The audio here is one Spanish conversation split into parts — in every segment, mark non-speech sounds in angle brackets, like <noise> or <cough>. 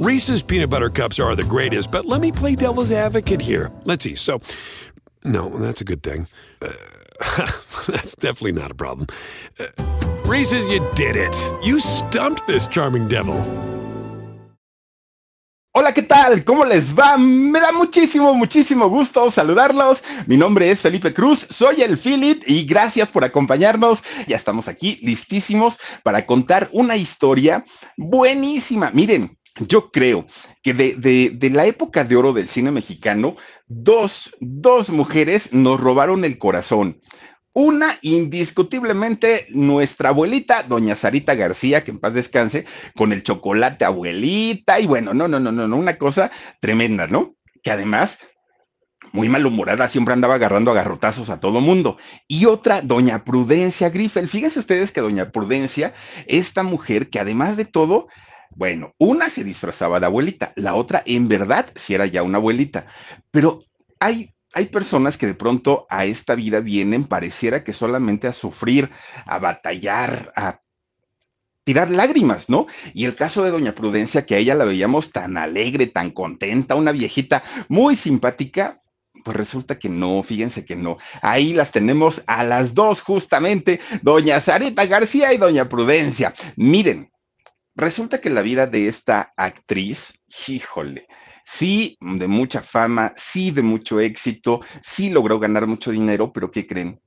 Reese's peanut butter cups are the greatest, but let me play devil's advocate here. Let's see. So, no, that's a good thing. Uh, <laughs> that's definitely not a problem. Uh, Reese's, you did it. You stumped this charming devil. Hola, ¿qué tal? ¿Cómo les va? Me da muchísimo, muchísimo gusto saludarlos. Mi nombre es Felipe Cruz, soy el Philip y gracias por acompañarnos. Ya estamos aquí listísimos para contar una historia buenísima. Miren, yo creo que de, de, de, la época de oro del cine mexicano, dos, dos mujeres nos robaron el corazón. Una, indiscutiblemente, nuestra abuelita, doña Sarita García, que en paz descanse, con el chocolate abuelita, y bueno, no, no, no, no, no, una cosa tremenda, ¿no? Que además, muy malhumorada, siempre andaba agarrando agarrotazos a todo mundo. Y otra, doña Prudencia Griffel. Fíjense ustedes que doña Prudencia, esta mujer que además de todo, bueno, una se disfrazaba de abuelita, la otra en verdad sí era ya una abuelita, pero hay, hay personas que de pronto a esta vida vienen, pareciera que solamente a sufrir, a batallar, a tirar lágrimas, ¿no? Y el caso de doña Prudencia, que a ella la veíamos tan alegre, tan contenta, una viejita muy simpática, pues resulta que no, fíjense que no. Ahí las tenemos a las dos justamente, doña Sarita García y doña Prudencia. Miren, Resulta que la vida de esta actriz, híjole, sí de mucha fama, sí de mucho éxito, sí logró ganar mucho dinero, pero ¿qué creen?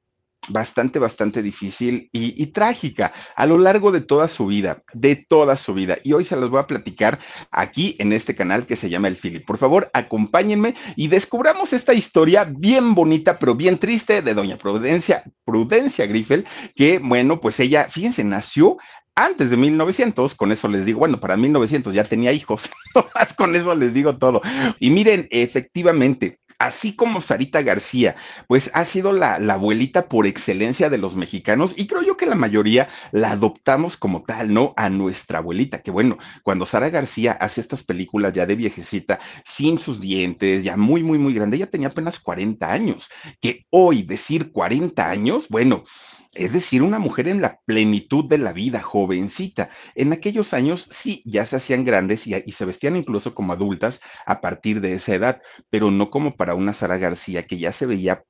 Bastante, bastante difícil y, trágica a lo largo de toda su vida, de toda su vida. Y hoy se los voy a platicar aquí en este canal que se llama El Philip. Por favor, acompáñenme y descubramos esta historia bien bonita, pero bien triste de doña Prudencia, Prudencia Griffel, que bueno, pues ella, fíjense, nació antes de 1900, con eso les digo, bueno, para 1900 ya tenía hijos, <laughs> con eso les digo todo. Y miren, efectivamente, así como Sarita García, pues ha sido la, la, abuelita por excelencia de los mexicanos y creo yo que la mayoría la adoptamos como tal, ¿no? A nuestra abuelita, que bueno, cuando Sara García hace estas películas ya de viejecita, sin sus dientes, ya muy, muy, muy grande, ella tenía apenas 40 años, que hoy decir 40 años, bueno, es decir, una mujer en la plenitud de la vida, jovencita. En aquellos años sí, ya se hacían grandes y, se vestían incluso como adultas a partir de esa edad, pero no como para una Sara García que ya se veía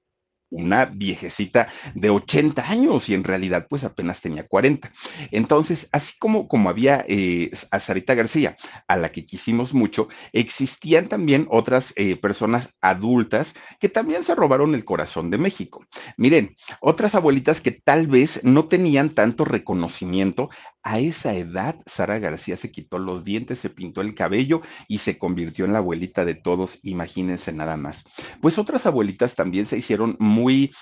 una viejecita de 80 años y en realidad pues apenas tenía 40. Entonces, así como, como había eh, a Sarita García, a la que quisimos mucho, existían también otras eh, personas adultas que también se robaron el corazón de México. Miren, otras abuelitas que tal vez no tenían tanto reconocimiento a esa edad, Sara García se quitó los dientes, se pintó el cabello y se convirtió en la abuelita de todos, imagínense nada más. Pues otras abuelitas también se hicieron muy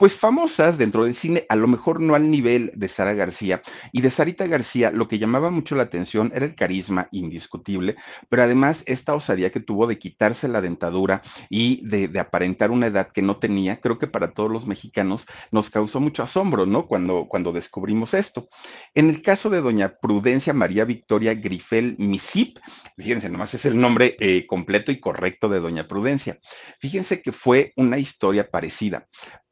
pues famosas dentro del cine, a lo mejor no al nivel de Sara García. Y de Sarita García, lo que llamaba mucho la atención era el carisma indiscutible, pero además esta osadía que tuvo de quitarse la dentadura y de, aparentar una edad que no tenía, creo que para todos los mexicanos nos causó mucho asombro, ¿no? Cuando, cuando descubrimos esto. En el caso de doña Prudencia María Victoria Grifel Misip, fíjense, nomás es el nombre eh, completo y correcto de doña Prudencia. Fíjense que fue una historia parecida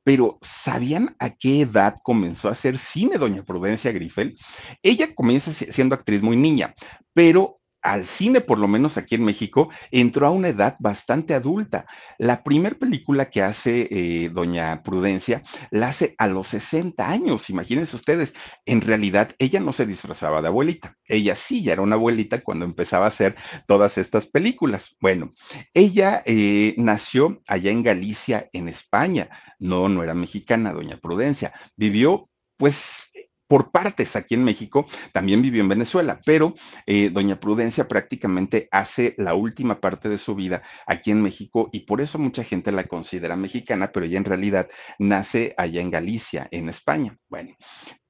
pero ¿sabían a qué edad comenzó a hacer cine doña Prudencia Grifel? Ella comienza siendo actriz muy niña, pero al cine, por lo menos aquí en México, entró a una edad bastante adulta. La primera película que hace eh, Doña Prudencia la hace a los 60 años, imagínense ustedes. En realidad, ella no se disfrazaba de abuelita. Ella sí ya era una abuelita cuando empezaba a hacer todas estas películas. Bueno, ella eh, nació allá en Galicia, en España. No, no era mexicana, Doña Prudencia. Vivió pues por partes aquí en México, también vivió en Venezuela, pero eh, doña Prudencia prácticamente hace la última parte de su vida aquí en México y por eso mucha gente la considera mexicana, pero ella en realidad nace allá en Galicia, en España. Bueno,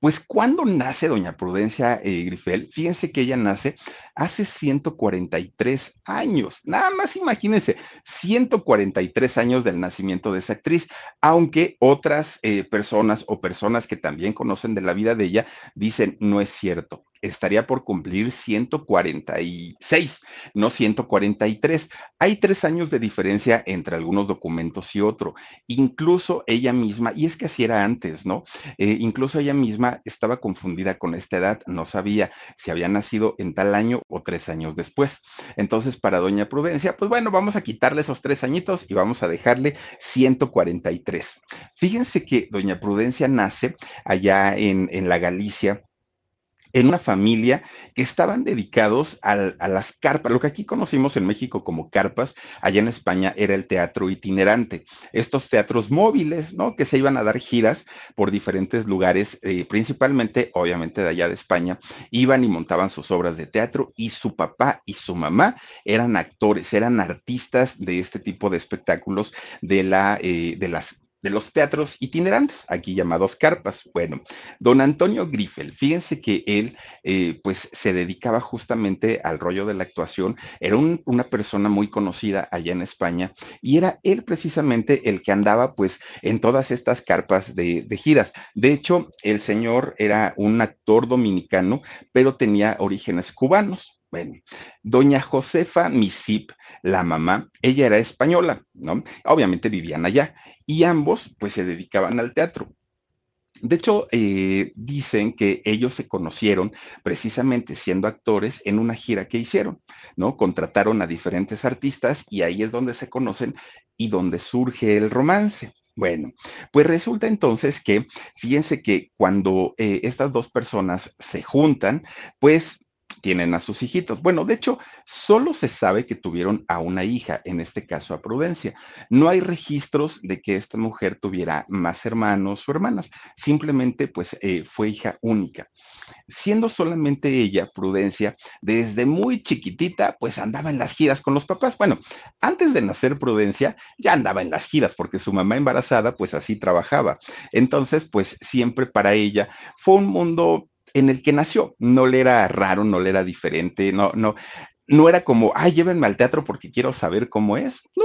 Pues cuando nace doña Prudencia eh, Grifel, fíjense que ella nace hace 143 años, nada más imagínense, 143 años del nacimiento de esa actriz, aunque otras eh, personas o personas que también conocen de la vida de ella dicen no es cierto estaría por cumplir 146, no 143. Hay tres años de diferencia entre algunos documentos y otro. Incluso ella misma, y es que así era antes, ¿no? Eh, incluso ella misma estaba confundida con esta edad, no sabía si había nacido en tal año o tres años después. Entonces, para doña Prudencia, pues bueno, vamos a quitarle esos tres añitos y vamos a dejarle 143. Fíjense que doña Prudencia nace allá en, en la Galicia en una familia que estaban dedicados a, las carpas, lo que aquí conocimos en México como carpas, allá en España era el teatro itinerante, estos teatros móviles, ¿no? Que se iban a dar giras por diferentes lugares, eh, principalmente, obviamente, de allá de España, iban y montaban sus obras de teatro y su papá y su mamá eran actores, eran artistas de este tipo de espectáculos de, la, eh, de las de los teatros itinerantes, aquí llamados carpas. Bueno, don Antonio Griffel, fíjense que él eh, pues se dedicaba justamente al rollo de la actuación, era una persona muy conocida allá en España y era él precisamente el que andaba pues en todas estas carpas de, de giras. De hecho, el señor era un actor dominicano, pero tenía orígenes cubanos. Bueno, doña Josefa Misip, la mamá, ella era española, ¿no? Obviamente vivían allá y ambos pues se dedicaban al teatro. De hecho, eh, dicen que ellos se conocieron precisamente siendo actores en una gira que hicieron, ¿no? Contrataron a diferentes artistas y ahí es donde se conocen y donde surge el romance. Bueno, pues resulta entonces que, fíjense que cuando eh, estas dos personas se juntan, pues tienen a sus hijitos. Bueno, de hecho, solo se sabe que tuvieron a una hija, en este caso a Prudencia. No hay registros de que esta mujer tuviera más hermanos o hermanas, simplemente pues eh, fue hija única. Siendo solamente ella, Prudencia, desde muy chiquitita, pues andaba en las giras con los papás. Bueno, antes de nacer Prudencia, ya andaba en las giras porque su mamá embarazada, pues así trabajaba. Entonces, pues siempre para ella fue un mundo en el que nació. No le era raro, no le era diferente, no, no, no era como, ay, llévenme al teatro porque quiero saber cómo es. No,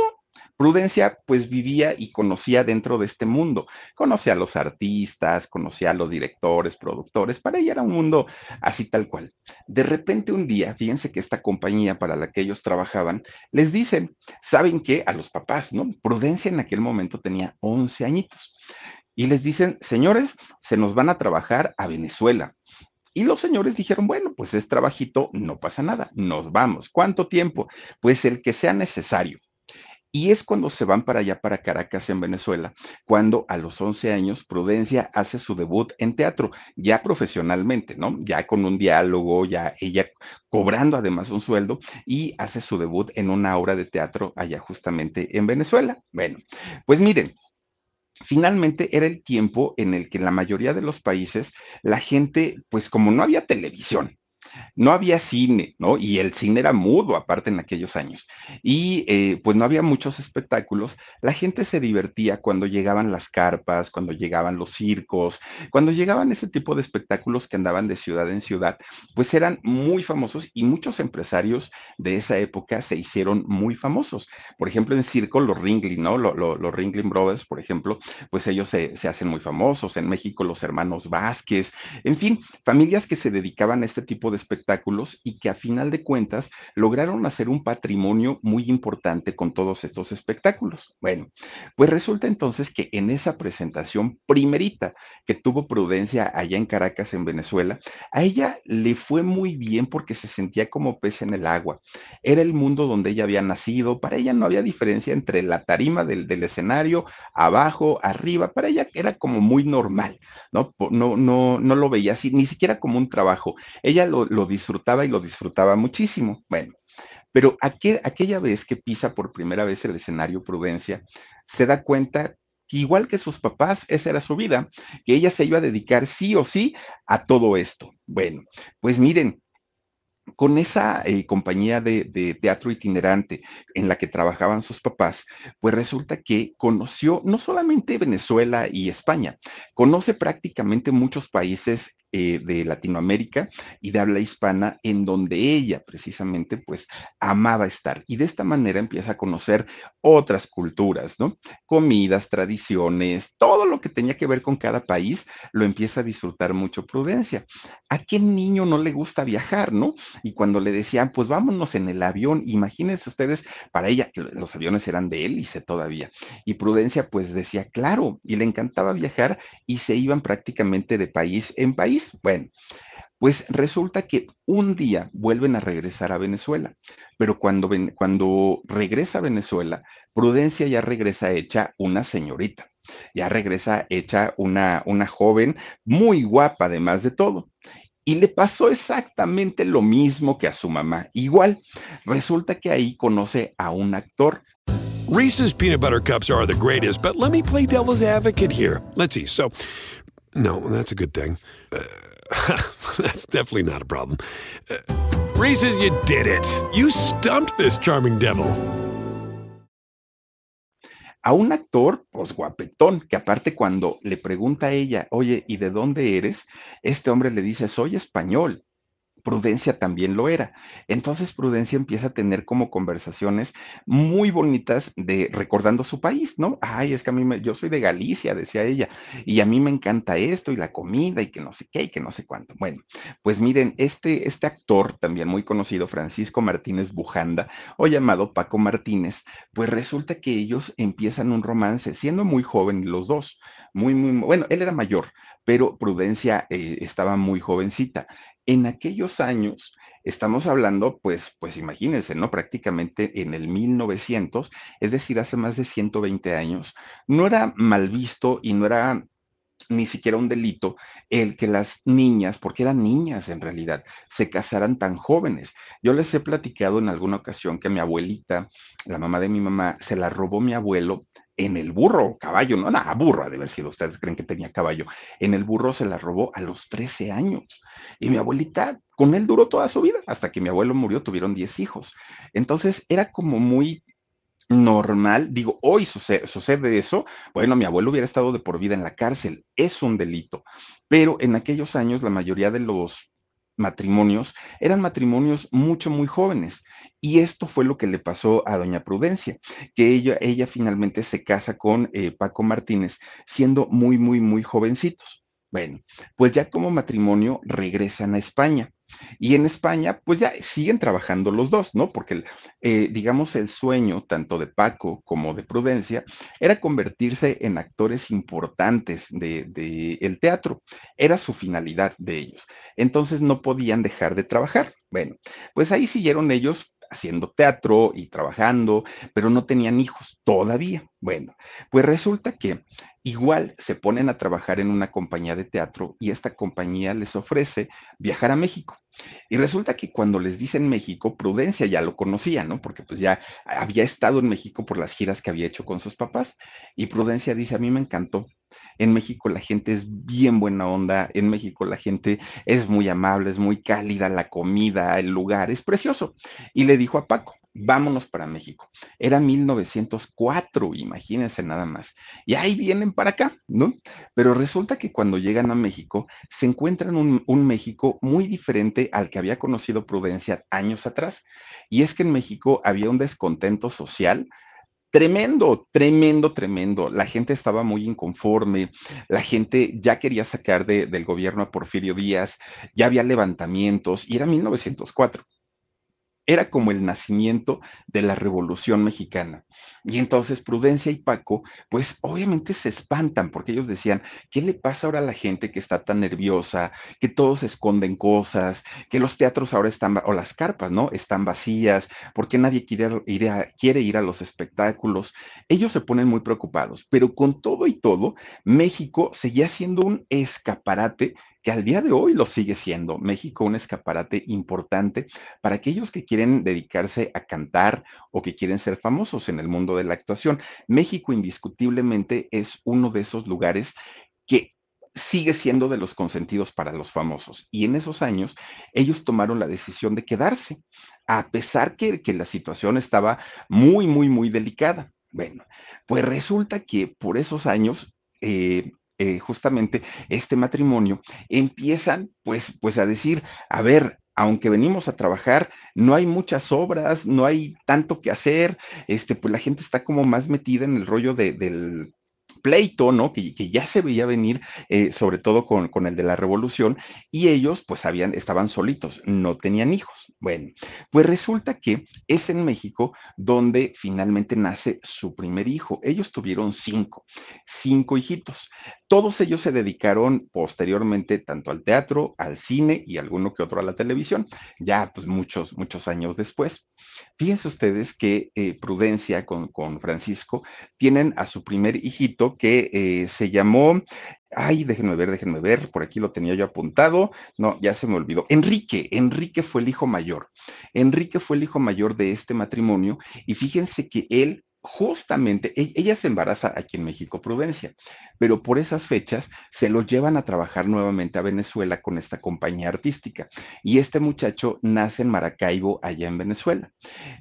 Prudencia pues vivía y conocía dentro de este mundo, conocía a los artistas, conocía a los directores, productores, para ella era un mundo así tal cual. De repente un día, fíjense que esta compañía para la que ellos trabajaban, les dicen, ¿saben qué? A los papás, ¿no? Prudencia en aquel momento tenía 11 añitos. Y les dicen, señores, se nos van a trabajar a Venezuela. Y los señores dijeron, bueno, pues es trabajito, no pasa nada, nos vamos. ¿Cuánto tiempo? Pues el que sea necesario. Y es cuando se van para allá, para Caracas, en Venezuela, cuando a los 11 años Prudencia hace su debut en teatro, ya profesionalmente, ¿no? Ya con un diálogo, ya ella cobrando además un sueldo y hace su debut en una obra de teatro allá justamente en Venezuela. Bueno, pues miren, finalmente era el tiempo en el que en la mayoría de los países la gente, pues como no había televisión, no había cine, ¿no? Y el cine era mudo aparte en aquellos años. Y eh, pues no había muchos espectáculos. La gente se divertía cuando llegaban las carpas, cuando llegaban los circos, cuando llegaban ese tipo de espectáculos que andaban de ciudad en ciudad, pues eran muy famosos y muchos empresarios de esa época se hicieron muy famosos. Por ejemplo, en circo, los Ringling, ¿no? los Ringling Brothers, por ejemplo, pues ellos se, se hacen muy famosos. En México, los hermanos Vázquez, en fin, familias que se dedicaban a este tipo de espectáculos y que a final de cuentas lograron hacer un patrimonio muy importante con todos estos espectáculos. Bueno, pues resulta entonces que en esa presentación primerita que tuvo Prudencia allá en Caracas, en Venezuela, a ella le fue muy bien porque se sentía como pez en el agua. Era el mundo donde ella había nacido, para ella no había diferencia entre la tarima del, escenario, abajo, arriba, para ella era como muy normal, ¿no? No, no, no lo veía así, ni siquiera como un trabajo. Ella lo, lo disfrutaba y lo disfrutaba muchísimo. Bueno, pero aquella vez que pisa por primera vez el escenario Prudencia, se da cuenta que igual que sus papás, esa era su vida, que ella se iba a dedicar sí o sí a todo esto. Bueno, pues miren, con esa eh, compañía de, de, teatro itinerante en la que trabajaban sus papás, pues resulta que conoció no solamente Venezuela y España, conoce prácticamente muchos países eh, de Latinoamérica y de habla hispana, en donde ella precisamente pues amaba estar. Y de esta manera empieza a conocer otras culturas, ¿no? Comidas, tradiciones, todo lo que tenía que ver con cada país, lo empieza a disfrutar mucho Prudencia. ¿A qué niño no le gusta viajar, no? Y cuando le decían, pues vámonos en el avión, imagínense ustedes, para ella, los aviones eran de hélice todavía. Y Prudencia pues decía, claro, y le encantaba viajar y se iban prácticamente de país en país bueno, pues resulta que un día vuelven a regresar a Venezuela, pero cuando, cuando regresa a Venezuela, Prudencia ya regresa hecha una señorita, ya regresa hecha una, una joven muy guapa además de todo. Y le pasó exactamente lo mismo que a su mamá. Igual, resulta que ahí conoce a un actor. Reese's peanut butter cups are the greatest, but let me play devil's advocate here. Let's see. So, no, that's a good thing. Uh, <laughs> that's definitely not a problem. Uh, Reese's, you did it. You stumped this charming devil. A un actor, pues guapetón, que aparte cuando le pregunta a ella, oye, ¿y de dónde eres? Este hombre le dice, soy español. Prudencia también lo era. Entonces Prudencia empieza a tener como conversaciones muy bonitas de recordando su país, ¿no? Ay, es que a mí me, yo soy de Galicia, decía ella, y a mí me encanta esto y la comida y que no sé qué y que no sé cuánto. Bueno, pues miren, este, este actor también muy conocido, Francisco Martínez Bujanda, o llamado Paco Martínez, pues resulta que ellos empiezan un romance, siendo muy jóvenes los dos, muy, muy, bueno, él era mayor, pero Prudencia eh, estaba muy jovencita. En aquellos años, estamos hablando, pues, pues imagínense, ¿no? Prácticamente en el 1900, es decir, hace más de 120 años, no era mal visto y no era ni siquiera un delito el que las niñas, porque eran niñas en realidad, se casaran tan jóvenes. Yo les he platicado en alguna ocasión que mi abuelita, la mamá de mi mamá, se la robó mi abuelo en el burro, caballo, no, nada, burro ha de haber sido, ustedes creen que tenía caballo, en el burro se la robó a los 13 años. Y mi abuelita con él duró toda su vida, hasta que mi abuelo murió, tuvieron 10 hijos. Entonces era como muy normal, digo, hoy sucede, sucede, eso, bueno, mi abuelo hubiera estado de por vida en la cárcel, es un delito, pero en aquellos años la mayoría de los matrimonios eran matrimonios mucho, muy jóvenes. Y esto fue lo que le pasó a doña Prudencia, que ella, ella finalmente se casa con eh, Paco Martínez siendo muy, muy, muy jovencitos. Bueno, pues ya como matrimonio regresan a España. Y en España, pues ya siguen trabajando los dos, ¿no? Porque, eh, digamos, el sueño tanto de Paco como de Prudencia era convertirse en actores importantes del de, teatro. Era su finalidad de ellos. Entonces no podían dejar de trabajar. Bueno, pues ahí siguieron ellos haciendo teatro y trabajando, pero no tenían hijos todavía. Bueno, pues resulta que igual se ponen a trabajar en una compañía de teatro y esta compañía les ofrece viajar a México. Y resulta que cuando les dicen México, Prudencia ya lo conocía, ¿no? Porque pues ya había estado en México por las giras que había hecho con sus papás. Y Prudencia dice, a mí me encantó. En México la gente es bien buena onda, en México la gente es muy amable, es muy cálida, la comida, el lugar, es precioso. Y le dijo a Paco, vámonos para México. Era 1904, imagínense nada más. Y ahí vienen para acá, ¿no? Pero resulta que cuando llegan a México, se encuentran un, México muy diferente al que había conocido Prudencia años atrás. Y es que en México había un descontento social. Tremendo, tremendo, tremendo. La gente estaba muy inconforme, la gente ya quería sacar de, del gobierno a Porfirio Díaz, ya había levantamientos y era 1904 era como el nacimiento de la Revolución Mexicana. Y entonces Prudencia y Paco, pues obviamente se espantan porque ellos decían, ¿qué le pasa ahora a la gente que está tan nerviosa, que todos esconden cosas, que los teatros ahora están, o las carpas, ¿no? Están vacías, porque nadie quiere ir, a, quiere ir a los espectáculos. Ellos se ponen muy preocupados, pero con todo y todo, México seguía siendo un escaparate que al día de hoy lo sigue siendo. México un escaparate importante para aquellos que quieren dedicarse a cantar o que quieren ser famosos en el mundo de la actuación. México indiscutiblemente es uno de esos lugares que sigue siendo de los consentidos para los famosos. Y en esos años, ellos tomaron la decisión de quedarse, a pesar que, que la situación estaba muy, muy, muy delicada. Bueno, pues resulta que por esos años, eh, eh, justamente este matrimonio, empiezan pues, pues a decir, a ver, aunque venimos a trabajar, no hay muchas obras, no hay tanto que hacer, este, pues la gente está como más metida en el rollo de, del pleito, ¿no? Que, ya se veía venir, eh, sobre todo con, el de la revolución, y ellos pues habían, estaban solitos, no tenían hijos. Bueno, pues resulta que es en México donde finalmente nace su primer hijo. Ellos tuvieron cinco, cinco hijitos. Todos ellos se dedicaron posteriormente tanto al teatro, al cine y alguno que otro a la televisión, ya pues muchos, muchos años después. Fíjense ustedes que eh, Prudencia con, con, Francisco tienen a su primer hijito que eh, se llamó, ay, déjenme ver, déjenme ver, por aquí lo tenía yo apuntado, no, ya se me olvidó. Enrique, Enrique fue el hijo mayor. Enrique fue el hijo mayor de este matrimonio y fíjense que él justamente, e-, ella se embaraza aquí en México, Prudencia, pero por esas fechas se lo llevan a trabajar nuevamente a Venezuela con esta compañía artística. Y este muchacho nace en Maracaibo, allá en Venezuela.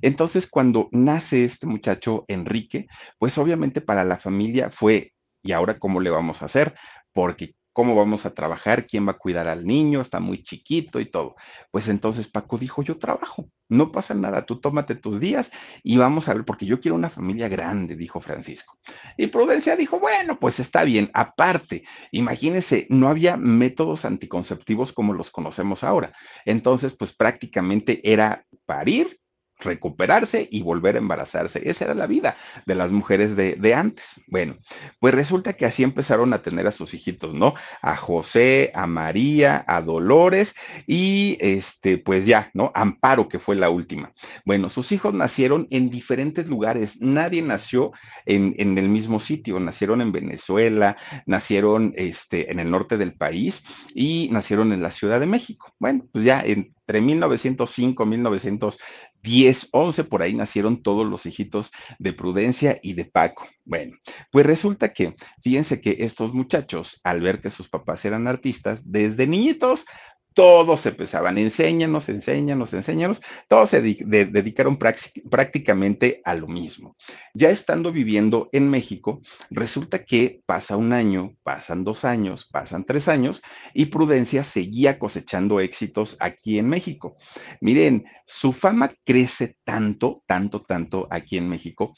Entonces, cuando nace este muchacho, Enrique, pues obviamente para la familia fue, ¿y ahora cómo le vamos a hacer? Porque ¿Cómo vamos a trabajar? ¿Quién va a cuidar al niño? Está muy chiquito y todo. Pues entonces Paco dijo, yo trabajo, no pasa nada, tú tómate tus días y vamos a ver, porque yo quiero una familia grande, dijo Francisco. Y Prudencia dijo, bueno, pues está bien. Aparte, imagínense, no había métodos anticonceptivos como los conocemos ahora. Entonces, pues prácticamente era parir recuperarse y volver a embarazarse. Esa era la vida de las mujeres de, antes. Bueno, pues resulta que así empezaron a tener a sus hijitos, ¿no? A José, a María, a Dolores y este, pues ya, ¿no? Amparo, que fue la última. Bueno, sus hijos nacieron en diferentes lugares. Nadie nació en, en el mismo sitio. Nacieron en Venezuela, nacieron este, en el norte del país y nacieron en la Ciudad de México. Bueno, pues ya entre 1905, 1900 10, 11, por ahí nacieron todos los hijitos de Prudencia y de Paco. Bueno, pues resulta que, fíjense que estos muchachos, al ver que sus papás eran artistas, desde niñitos todos se pesaban, enséñanos, enséñanos, enséñanos, todos se dedicaron prácticamente a lo mismo. Ya estando viviendo en México, resulta que pasa un año, pasan dos años, pasan tres años y Prudencia seguía cosechando éxitos aquí en México. Miren, su fama crece tanto, tanto, tanto aquí en México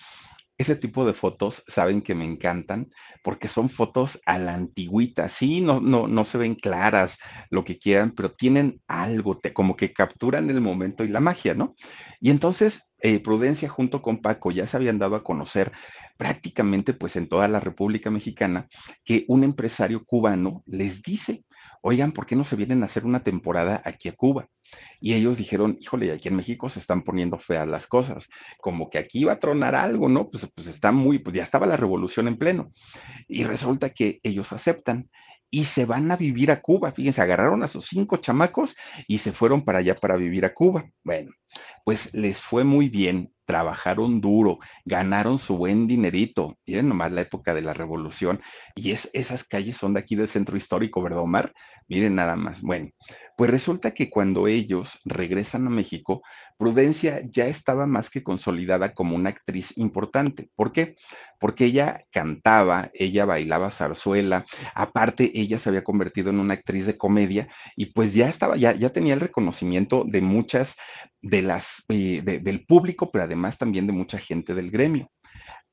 ese tipo de fotos saben que me encantan porque son fotos a la antigüita, sí, no, no, no se ven claras, lo que quieran, pero tienen algo, como que capturan el momento y la magia, ¿no? Y entonces eh, Prudencia junto con Paco ya se habían dado a conocer prácticamente pues en toda la República Mexicana que un empresario cubano les dice, oigan, ¿por qué no se vienen a hacer una temporada aquí a Cuba? Y ellos dijeron, híjole, aquí en México se están poniendo feas las cosas, como que aquí iba a tronar algo, ¿no? Pues, pues está muy, pues ya estaba la revolución en pleno. Y resulta que ellos aceptan y se van a vivir a Cuba. Fíjense, agarraron a sus cinco chamacos y se fueron para allá para vivir a Cuba. Bueno, pues les fue muy bien, trabajaron duro, ganaron su buen dinerito. Miren nomás la época de la revolución y es, esas calles son de aquí del centro histórico, ¿verdad, Omar? Miren nada más. Bueno, pues resulta que cuando ellos regresan a México, Prudencia ya estaba más que consolidada como una actriz importante. ¿Por qué? Porque ella cantaba, ella bailaba zarzuela, aparte ella se había convertido en una actriz de comedia y pues ya estaba, ya, ya tenía el reconocimiento de muchas de las, eh, del público, pero además también de mucha gente del gremio.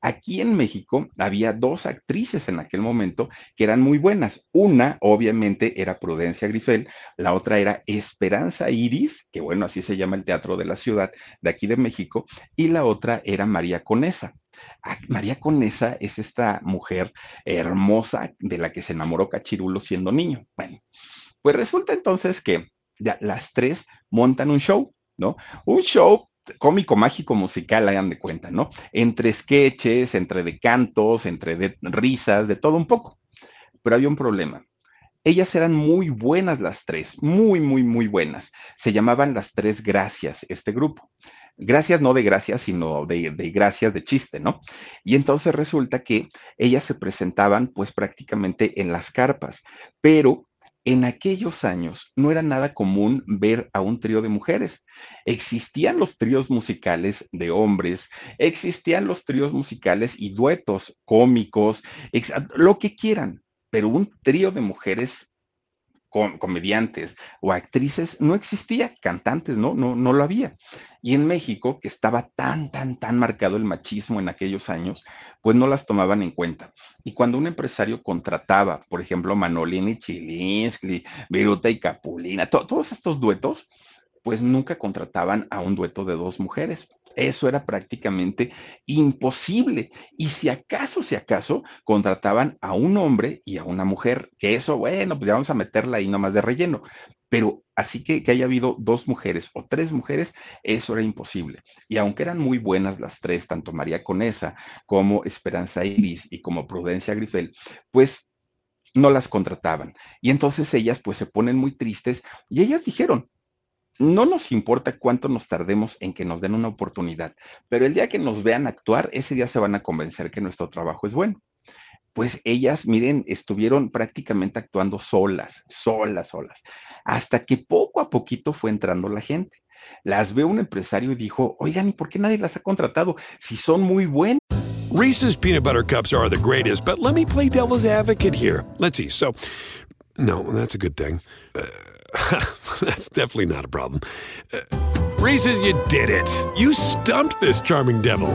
Aquí en México había dos actrices en aquel momento que eran muy buenas. Una, obviamente, era Prudencia Grifel, la otra era Esperanza Iris, que bueno, así se llama el teatro de la ciudad de aquí de México, y la otra era María Conesa. Ah, María Conesa es esta mujer hermosa de la que se enamoró Cachirulo siendo niño. Bueno, pues resulta entonces que ya, las tres montan un show, ¿no? Un show cómico, mágico, musical, hagan de cuenta, ¿no? Entre sketches, entre de cantos, entre de risas, de todo un poco. Pero había un problema. Ellas eran muy buenas las tres, muy, muy, muy buenas. Se llamaban las tres gracias, este grupo. Gracias no de gracias, sino de, de, gracias de chiste, ¿no? Y entonces resulta que ellas se presentaban pues prácticamente en las carpas, pero en aquellos años no era nada común ver a un trío de mujeres. Existían los tríos musicales de hombres, existían los tríos musicales y duetos cómicos, lo que quieran, pero un trío de mujeres comediantes o actrices no existía, cantantes, no, no, no lo había. Y en México, que estaba tan, tan, tan marcado el machismo en aquellos años, pues no las tomaban en cuenta. Y cuando un empresario contrataba, por ejemplo, Manolini, Chilinsky, Viruta y Capulina, todos estos duetos, pues nunca contrataban a un dueto de dos mujeres. Eso era prácticamente imposible. Y si acaso, si acaso, contrataban a un hombre y a una mujer, que eso, bueno, pues ya vamos a meterla ahí nomás de relleno. Pero así que, que haya habido dos mujeres o tres mujeres, eso era imposible. Y aunque eran muy buenas las tres, tanto María Conesa como Esperanza Iris y como Prudencia Grifel, pues no las contrataban. Y entonces ellas pues se ponen muy tristes y ellas dijeron, no nos importa cuánto nos tardemos en que nos den una oportunidad, pero el día que nos vean actuar, ese día se van a convencer que nuestro trabajo es bueno. Pues ellas, miren, estuvieron prácticamente actuando solas, solas, solas, hasta que poco a poquito fue entrando la gente. Las ve un empresario y dijo, oigan, ¿y por qué nadie las ha contratado si son muy buenas? Reese's peanut butter cups are the greatest, but let me play devil's advocate here. Let's see. So, no, that's a good thing. Uh, <laughs> That's definitely not a problem. Uh, Reese's, you did it. You stumped this charming devil.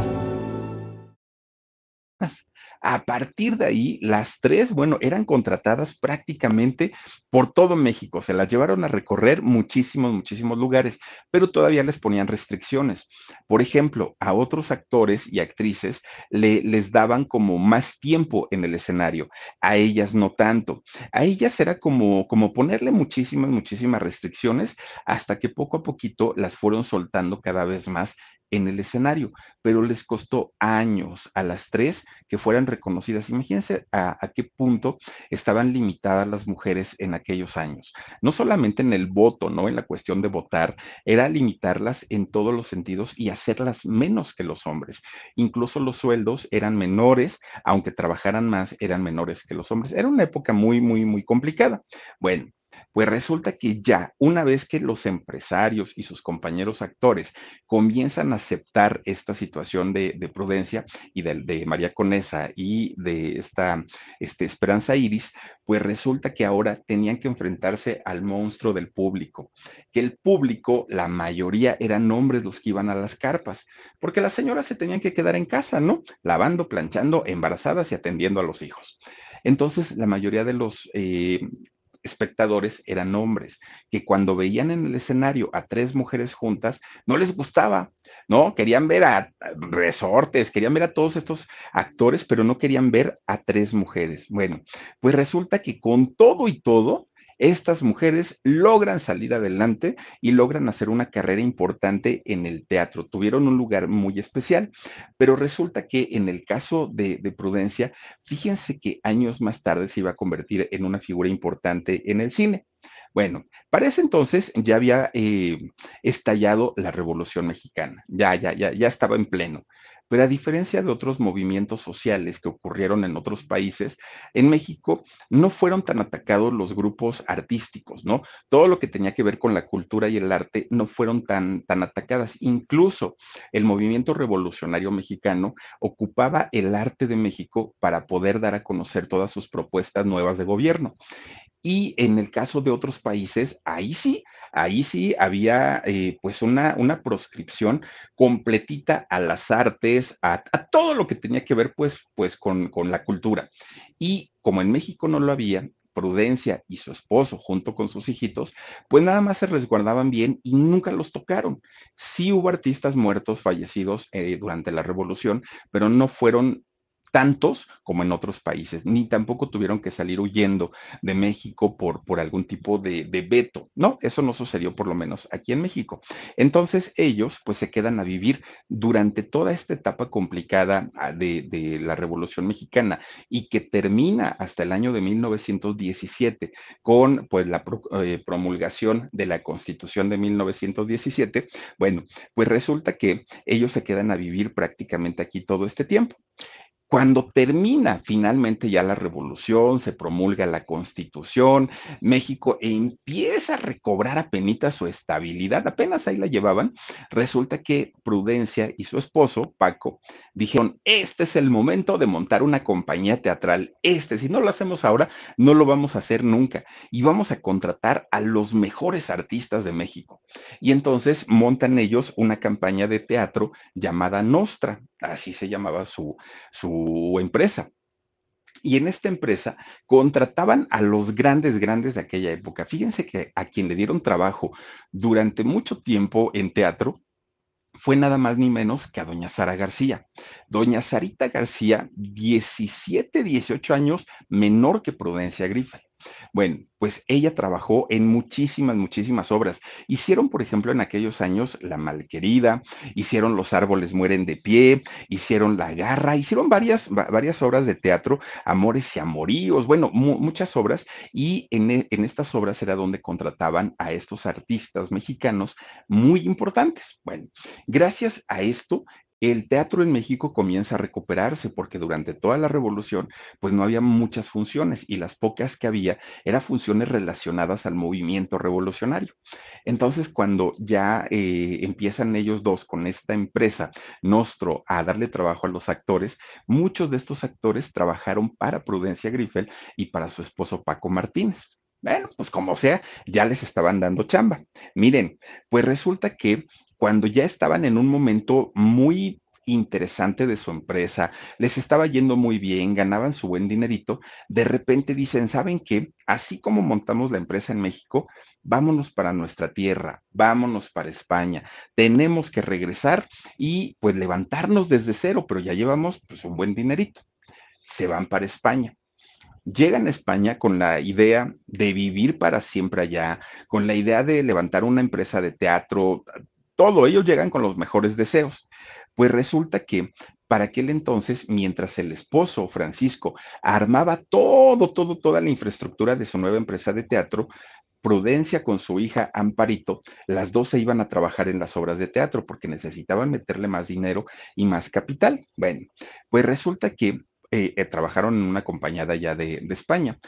<laughs> A partir de ahí, las tres, bueno, eran contratadas prácticamente por todo México. Se las llevaron a recorrer muchísimos, muchísimos lugares, pero todavía les ponían restricciones. Por ejemplo, a otros actores y actrices le, les daban como más tiempo en el escenario, a ellas no tanto. A ellas era como, como ponerle muchísimas, muchísimas restricciones hasta que poco a poquito las fueron soltando cada vez más en el escenario, pero les costó años a las tres que fueran reconocidas. Imagínense a, qué punto estaban limitadas las mujeres en aquellos años. No solamente en el voto, ¿no? En la cuestión de votar, era limitarlas en todos los sentidos y hacerlas menos que los hombres. Incluso los sueldos eran menores, aunque trabajaran más, eran menores que los hombres. Era una época muy, muy, muy complicada. Bueno, pues resulta que ya una vez que los empresarios y sus compañeros actores comienzan a aceptar esta situación de, prudencia y de, María Conesa y de esta este, Esperanza Iris, pues resulta que ahora tenían que enfrentarse al monstruo del público, que el público, la mayoría eran hombres los que iban a las carpas, porque las señoras se tenían que quedar en casa, ¿no? Lavando, planchando, embarazadas y atendiendo a los hijos. Entonces, la mayoría de los eh, espectadores eran hombres, que cuando veían en el escenario a tres mujeres juntas, no les gustaba, ¿no? Querían ver a, resortes, querían ver a todos estos actores, pero no querían ver a tres mujeres. Bueno, pues resulta que con todo y todo, estas mujeres logran salir adelante y logran hacer una carrera importante en el teatro. Tuvieron un lugar muy especial, pero resulta que en el caso de, Prudencia, fíjense que años más tarde se iba a convertir en una figura importante en el cine. Bueno, para ese entonces ya había eh, estallado la Revolución Mexicana, ya, ya, ya, ya estaba en pleno. Pero a diferencia de otros movimientos sociales que ocurrieron en otros países, en México no fueron tan atacados los grupos artísticos, ¿no? Todo lo que tenía que ver con la cultura y el arte no fueron tan, tan atacadas. Incluso el movimiento revolucionario mexicano ocupaba el arte de México para poder dar a conocer todas sus propuestas nuevas de gobierno. Y en el caso de otros países, ahí sí, ahí sí había eh, pues una, una, proscripción completita a las artes, a, todo lo que tenía que ver pues, pues con, con la cultura. Y como en México no lo había, Prudencia y su esposo, junto con sus hijitos, pues nada más se resguardaban bien y nunca los tocaron. Sí hubo artistas muertos, fallecidos eh, durante la revolución, pero no fueron tantos como en otros países, ni tampoco tuvieron que salir huyendo de México por, por algún tipo de, veto. No, eso no sucedió por lo menos aquí en México. Entonces ellos pues se quedan a vivir durante toda esta etapa complicada ah, de, de la Revolución Mexicana y que termina hasta el año de 1917 con pues la eh, promulgación de la Constitución de 1917. Bueno, pues resulta que ellos se quedan a vivir prácticamente aquí todo este tiempo. Cuando termina finalmente ya la revolución, se promulga la constitución, México empieza a recobrar apenas su estabilidad, apenas ahí la llevaban, resulta que Prudencia y su esposo, Paco, dijeron, este es el momento de montar una compañía teatral, este, si no lo hacemos ahora, no lo vamos a hacer nunca, y vamos a contratar a los mejores artistas de México. Y entonces montan ellos una campaña de teatro llamada Nostra, así se llamaba su, su empresa. Y en esta empresa contrataban a los grandes, grandes de aquella época. Fíjense que a quien le dieron trabajo durante mucho tiempo en teatro fue nada más ni menos que a doña Sara García. Doña Sarita García, 17, 18 años menor que Prudencia Griffith. Bueno, pues ella trabajó en muchísimas, muchísimas obras. Hicieron, por ejemplo, en aquellos años La Malquerida, hicieron Los árboles mueren de pie, hicieron La Garra, hicieron varias, varias obras de teatro, Amores y Amoríos, bueno, muchas obras, y en, e, en estas obras era donde contrataban a estos artistas mexicanos muy importantes. Bueno, gracias a esto, el teatro en México comienza a recuperarse porque durante toda la revolución pues no había muchas funciones y las pocas que había eran funciones relacionadas al movimiento revolucionario. Entonces cuando ya eh, empiezan ellos dos con esta empresa Nostro a darle trabajo a los actores, muchos de estos actores trabajaron para Prudencia Griffel y para su esposo Paco Martínez. Bueno, pues como sea, ya les estaban dando chamba. Miren, pues resulta que cuando ya estaban en un momento muy interesante de su empresa, les estaba yendo muy bien, ganaban su buen dinerito, de repente dicen, ¿saben qué? Así como montamos la empresa en México, vámonos para nuestra tierra, vámonos para España, tenemos que regresar y pues levantarnos desde cero, pero ya llevamos pues un buen dinerito. Se van para España llegan a España con la idea de vivir para siempre allá, con la idea de levantar una empresa de teatro, todo, ellos llegan con los mejores deseos. Pues resulta que para aquel entonces, mientras el esposo Francisco armaba todo, todo, toda la infraestructura de su nueva empresa de teatro, Prudencia con su hija Amparito, las dos se iban a trabajar en las obras de teatro porque necesitaban meterle más dinero y más capital. Bueno, pues resulta que eh, eh, trabajaron en una compañía de allá de, de España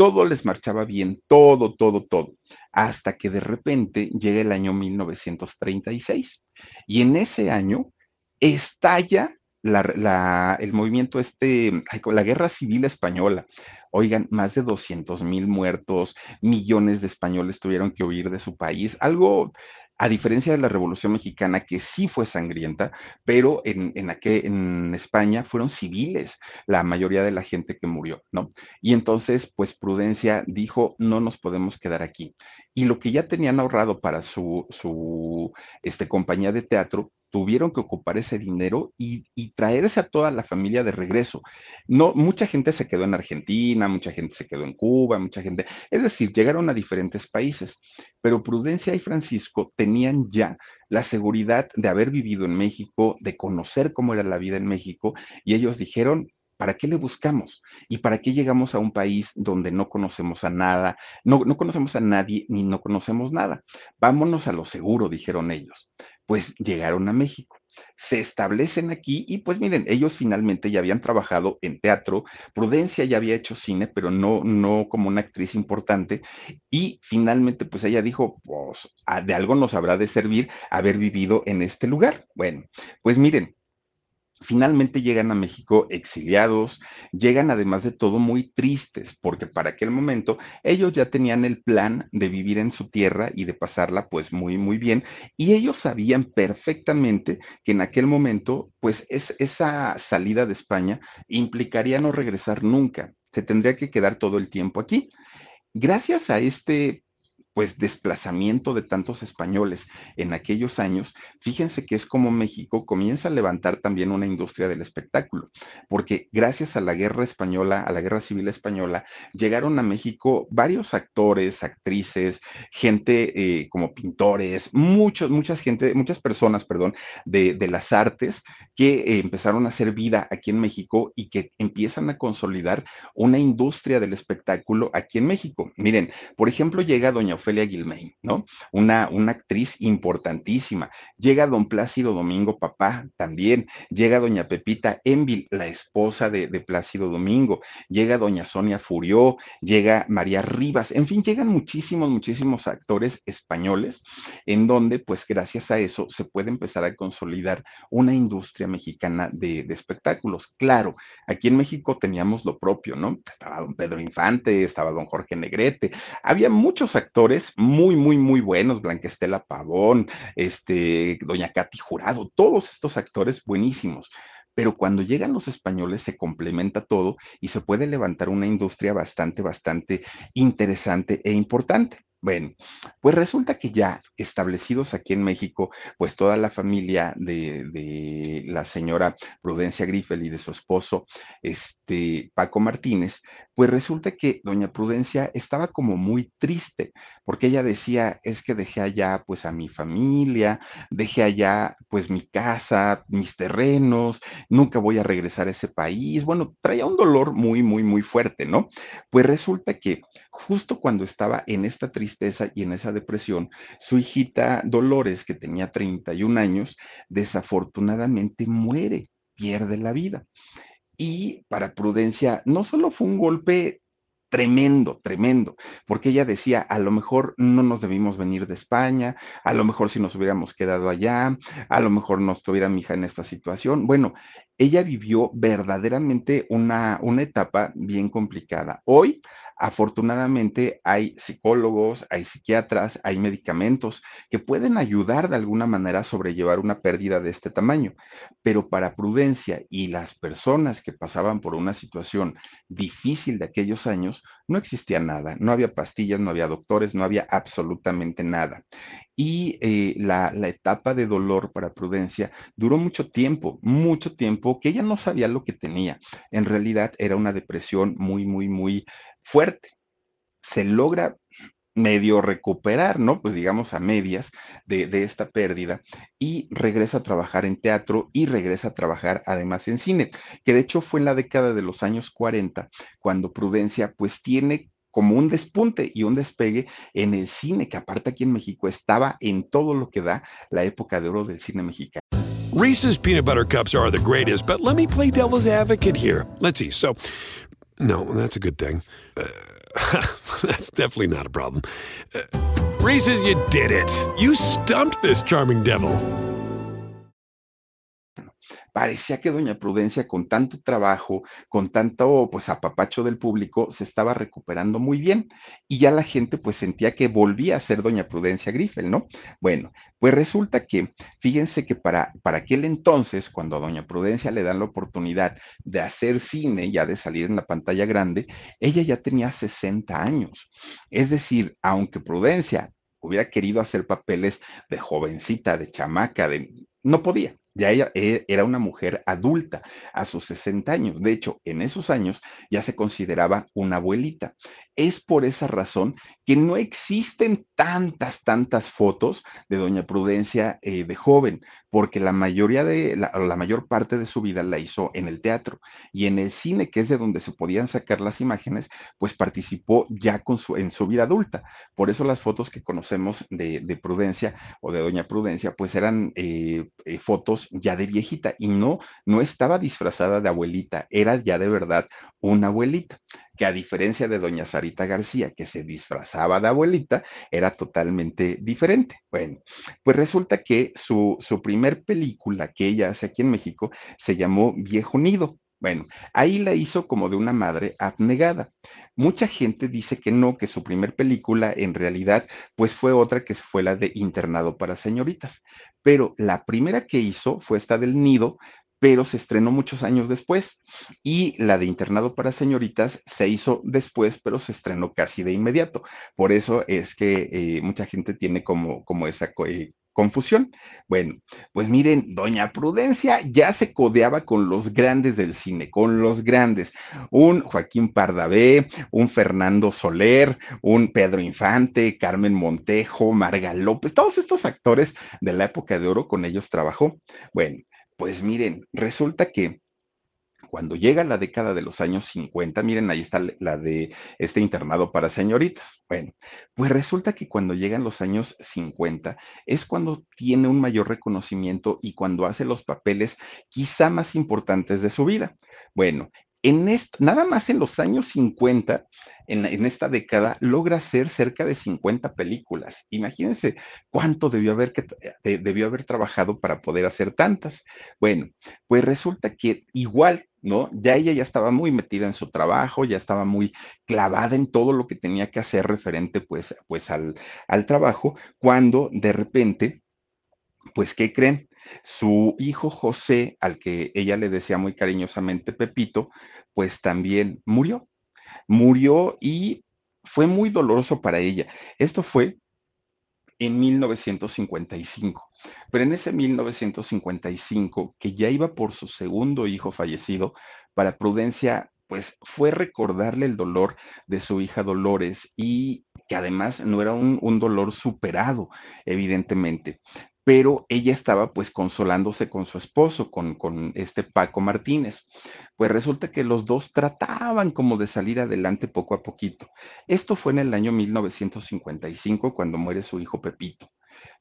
todo les marchaba bien, todo, todo, todo, hasta que de repente llega el año 1936 y en ese año estalla el movimiento este, la guerra civil española. Oigan, más de 200 mil muertos, millones de españoles tuvieron que huir de su país, algo a diferencia de la Revolución Mexicana, que sí fue sangrienta, pero en, en, en España fueron civiles la mayoría de la gente que murió, ¿no? Y entonces, pues Prudencia dijo, no nos podemos quedar aquí. Y lo que ya tenían ahorrado para su, su este, compañía de teatro, tuvieron que ocupar ese dinero y, traerse a toda la familia de regreso. No, mucha gente se quedó en Argentina, mucha gente se quedó en Cuba, mucha gente, es decir, llegaron a diferentes países, pero Prudencia y Francisco tenían ya la seguridad de haber vivido en México, de conocer cómo era la vida en México, y ellos dijeron, ¿Para qué le buscamos? ¿Y para qué llegamos a un país donde no conocemos a nada, no, no conocemos a nadie ni no conocemos nada? Vámonos a lo seguro, dijeron ellos pues llegaron a México. Se establecen aquí y pues miren, ellos finalmente ya habían trabajado en teatro, Prudencia ya había hecho cine, pero no, no como una actriz importante y finalmente pues ella dijo, pues de algo nos habrá de servir haber vivido en este lugar. Bueno, pues miren, Finalmente llegan a México exiliados, llegan además de todo muy tristes, porque para aquel momento ellos ya tenían el plan de vivir en su tierra y de pasarla pues muy, muy bien, y ellos sabían perfectamente que en aquel momento pues es, esa salida de España implicaría no regresar nunca, se tendría que quedar todo el tiempo aquí. Gracias a este pues desplazamiento de tantos españoles en aquellos años, fíjense que es como México comienza a levantar también una industria del espectáculo, porque gracias a la guerra española, a la guerra civil española, llegaron a México varios actores, actrices, gente eh, como pintores, muchos, muchas gente, muchas personas, perdón, de, de las artes que eh, empezaron a hacer vida aquí en México y que empiezan a consolidar una industria del espectáculo aquí en México. Miren, por ejemplo, llega doña Ofelia Gilmain, ¿no? Una, una actriz importantísima. Llega don Plácido Domingo, papá, también. Llega doña Pepita Envil, la esposa de, Plácido Domingo. Llega doña Sonia Furió, llega María Rivas. En fin, llegan muchísimos, muchísimos actores españoles en donde, pues gracias a eso, se puede empezar a consolidar una industria mexicana de espectáculos. Claro, aquí en México teníamos lo propio, ¿no? Estaba don Pedro Infante, estaba don Jorge Negrete, había muchos actores muy, muy, muy buenos, Blanquestela Pavón, este, doña Katy Jurado, todos estos actores buenísimos. Pero cuando llegan los españoles se complementa todo y se puede levantar una industria bastante, bastante interesante e importante. Bueno, pues resulta que ya establecidos aquí en México, pues toda la familia de, la señora Prudencia Grifel y de su esposo, este Paco Martínez, pues resulta que doña Prudencia estaba como muy triste, porque ella decía, es que dejé allá pues a mi familia, dejé allá pues mi casa, mis terrenos, nunca voy a regresar a ese país. Bueno, traía un dolor muy, muy, muy fuerte, ¿no? Pues resulta que justo cuando estaba en esta tristeza y en esa depresión, su hijita Dolores, que tenía 31 años, desafortunadamente muere, pierde la vida. Y para Prudencia, no solo fue un golpe tremendo, tremendo, porque ella decía, a lo mejor no nos debimos venir de España, a lo mejor si nos hubiéramos quedado allá, a lo mejor no estuviera mi hija en esta situación. Bueno, ella vivió verdaderamente una, una etapa bien complicada. Hoy, afortunadamente, hay psicólogos, hay psiquiatras, hay medicamentos que pueden ayudar de alguna manera a sobrellevar una pérdida de este tamaño, pero para prudencia y las personas que pasaban por una situación difícil de aquellos años, no existía nada, no había pastillas, no había doctores, no había absolutamente nada. Y eh, la, la etapa de dolor para prudencia duró mucho tiempo, mucho tiempo que ella no sabía lo que tenía. En realidad era una depresión muy, muy, muy fuerte. Se logra medio recuperar, ¿no? Pues digamos a medias de, esta pérdida y regresa a trabajar en teatro y regresa a trabajar además en cine, que de hecho fue en la década de los años 40 cuando Prudencia pues tiene como un despunte y un despegue en el cine, que aparte aquí en México estaba en todo lo que da la época de oro del cine mexicano. Reese's peanut butter cups are the greatest, but let me play devil's advocate here. Let's see. So, no, that's a good thing. Uh, <laughs> that's definitely not a problem. Uh, Reese's, you did it. You stumped this charming devil. Parecía que doña Prudencia con tanto trabajo, con tanto pues apapacho del público, se estaba recuperando muy bien y ya la gente pues sentía que volvía a ser doña Prudencia Grifel, ¿no? Bueno, pues resulta que, fíjense que para, para aquel entonces, cuando a doña Prudencia le dan la oportunidad de hacer cine, ya de salir en la pantalla grande, ella ya tenía 60 años. Es decir, aunque Prudencia hubiera querido hacer papeles de jovencita, de chamaca, de no podía. Ya ella e, era una mujer adulta a sus 60 años. De hecho, en esos años ya se consideraba una abuelita. Es por esa razón que no existen tantas, tantas fotos de doña Prudencia eh, de joven, porque la mayoría de, la, mayor parte de su vida la hizo en el teatro. Y en el cine, que es de donde se podían sacar las imágenes, pues participó ya con su, en su vida adulta. Por eso las fotos que conocemos de, de Prudencia o de doña Prudencia, pues eran eh, eh, fotos ya de viejita. Y no, no estaba disfrazada de abuelita, era ya de verdad una abuelita que a diferencia de doña Sarita García, que se disfrazaba de abuelita, era totalmente diferente. Bueno, pues resulta que su, su primer película que ella hace aquí en México se llamó Viejo Nido. Bueno, ahí la hizo como de una madre abnegada. Mucha gente dice que no, que su primer película en realidad pues fue otra que fue la de Internado para señoritas. Pero la primera que hizo fue esta del nido, pero se estrenó muchos años después. Y la de Internado para Señoritas se hizo después, pero se estrenó casi de inmediato. Por eso es que eh, mucha gente tiene como, como esa eh, confusión. Bueno, pues miren, doña Prudencia ya se codeaba con los grandes del cine, con los grandes. Un Joaquín Pardavé, un Fernando Soler, un Pedro Infante, Carmen Montejo, Marga López, todos estos actores de la época de oro con ellos trabajó. Bueno, pues miren, resulta que cuando llega la década de los años 50, miren, ahí está la de este internado para señoritas. Bueno, pues resulta que cuando llegan los años 50 es cuando tiene un mayor reconocimiento y cuando hace los papeles quizá más importantes de su vida. Bueno, en esto, nada más en los años 50, en, esta década, logra hacer cerca de 50 películas. Imagínense cuánto debió haber, que, eh, debió haber trabajado para poder hacer tantas. Bueno, pues resulta que igual, ¿no? Ya ella ya estaba muy metida en su trabajo, ya estaba muy clavada en todo lo que tenía que hacer referente pues, pues al, al trabajo, cuando de repente, pues, ¿qué creen? Su hijo José, al que ella le decía muy cariñosamente Pepito, pues también murió. Murió y fue muy doloroso para ella. Esto fue en 1955. Pero en ese 1955, que ya iba por su segundo hijo fallecido, para Prudencia, pues fue recordarle el dolor de su hija Dolores y que además no era un, dolor superado, evidentemente pero ella estaba pues consolándose con su esposo, con, con, este Paco Martínez. Pues resulta que los dos trataban como de salir adelante poco a poquito. Esto fue en el año 1955 cuando muere su hijo Pepito.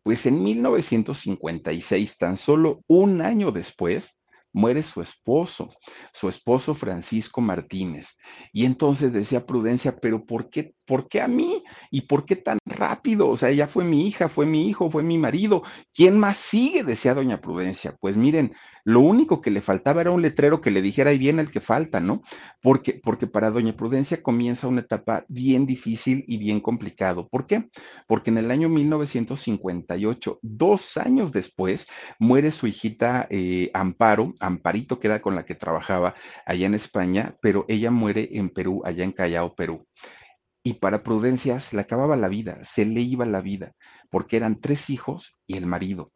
Pues en 1956, tan solo un año después, muere su esposo, su esposo Francisco Martínez. Y entonces decía Prudencia, pero ¿por qué, por qué a mí? ¿Y por qué tan rápido? O sea, ella fue mi hija, fue mi hijo, fue mi marido. ¿Quién más sigue? Decía doña Prudencia. Pues miren, lo único que le faltaba era un letrero que le dijera, ahí viene el que falta, ¿no? Porque, porque para doña Prudencia comienza una etapa bien difícil y bien complicado. ¿Por qué? Porque en el año 1958, dos años después, muere su hijita eh, Amparo, Amparito, que era con la que trabajaba allá en España, pero ella muere en Perú, allá en Callao, Perú. Y para Prudencia se le acababa la vida, se le iba la vida, porque eran tres hijos y el marido.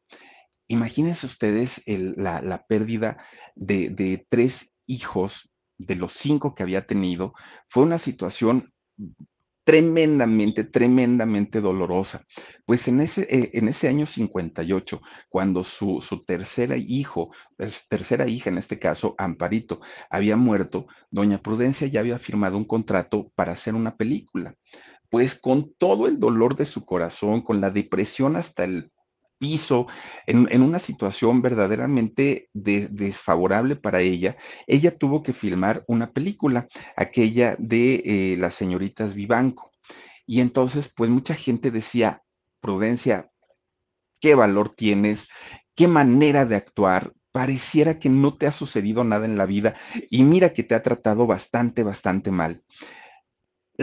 Imagínense ustedes la, pérdida de, tres hijos de los cinco que había tenido. Fue una situación tremendamente, tremendamente dolorosa. Pues en ese, eh, en ese año 58, cuando su, su tercera hijo, pues, tercera hija en este caso, Amparito, había muerto, doña Prudencia ya había firmado un contrato para hacer una película. Pues con todo el dolor de su corazón, con la depresión hasta el piso, en, una situación verdaderamente desfavorable para ella, ella tuvo que filmar una película, aquella de eh, las señoritas Vivanco. Y entonces, pues mucha gente decía, Prudencia, ¿qué valor tienes? ¿Qué manera de actuar? Pareciera que no te ha sucedido nada en la vida y mira que te ha tratado bastante, bastante mal.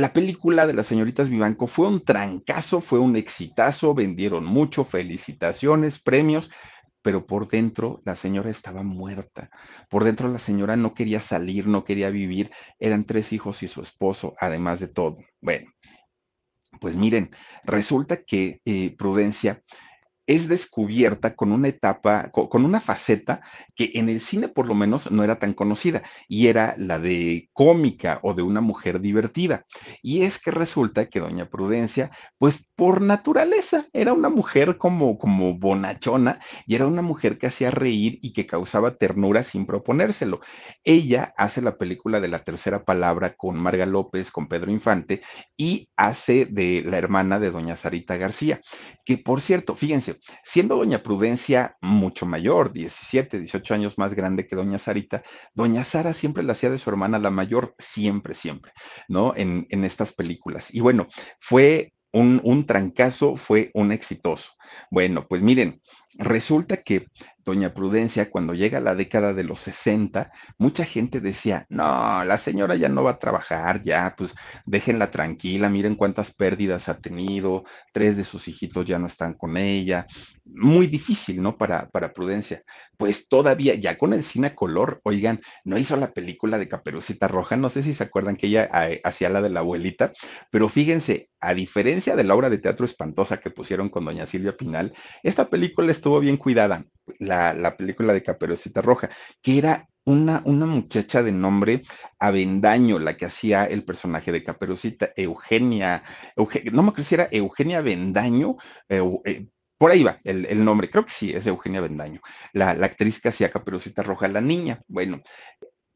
La película de las señoritas Vivanco fue un trancazo, fue un exitazo, vendieron mucho, felicitaciones, premios, pero por dentro la señora estaba muerta. Por dentro la señora no quería salir, no quería vivir. Eran tres hijos y su esposo, además de todo. Bueno, pues miren, resulta que eh, Prudencia es descubierta con una etapa, con una faceta que en el cine por lo menos no era tan conocida y era la de cómica o de una mujer divertida. Y es que resulta que doña Prudencia, pues por naturaleza era una mujer como, como bonachona y era una mujer que hacía reír y que causaba ternura sin proponérselo. Ella hace la película de la tercera palabra con Marga López, con Pedro Infante y hace de la hermana de doña Sarita García, que por cierto, fíjense, Siendo doña Prudencia mucho mayor, 17, 18 años más grande que doña Sarita, doña Sara siempre la hacía de su hermana la mayor, siempre, siempre, ¿no? En, en estas películas. Y bueno, fue un, un trancazo, fue un exitoso. Bueno, pues miren, resulta que doña Prudencia, cuando llega la década de los 60, mucha gente decía, no, la señora ya no va a trabajar, ya, pues déjenla tranquila, miren cuántas pérdidas ha tenido, tres de sus hijitos ya no están con ella, muy difícil, ¿no? Para, para Prudencia. Pues todavía, ya con el cine a color, oigan, no hizo la película de Caperucita Roja, no sé si se acuerdan que ella eh, hacía la de la abuelita, pero fíjense, a diferencia de la obra de teatro espantosa que pusieron con doña Silvia Pinal, esta película estuvo bien cuidada película de Caperucita Roja, que era una, una, muchacha de nombre Avendaño, la que hacía el personaje de Caperucita, Eugenia, no me acuerdo si era Eugenia Avendaño, eh, por ahí va el, nombre, creo que sí, es Eugenia Avendaño, la, la actriz que hacía Caperucita Roja, la niña. Bueno,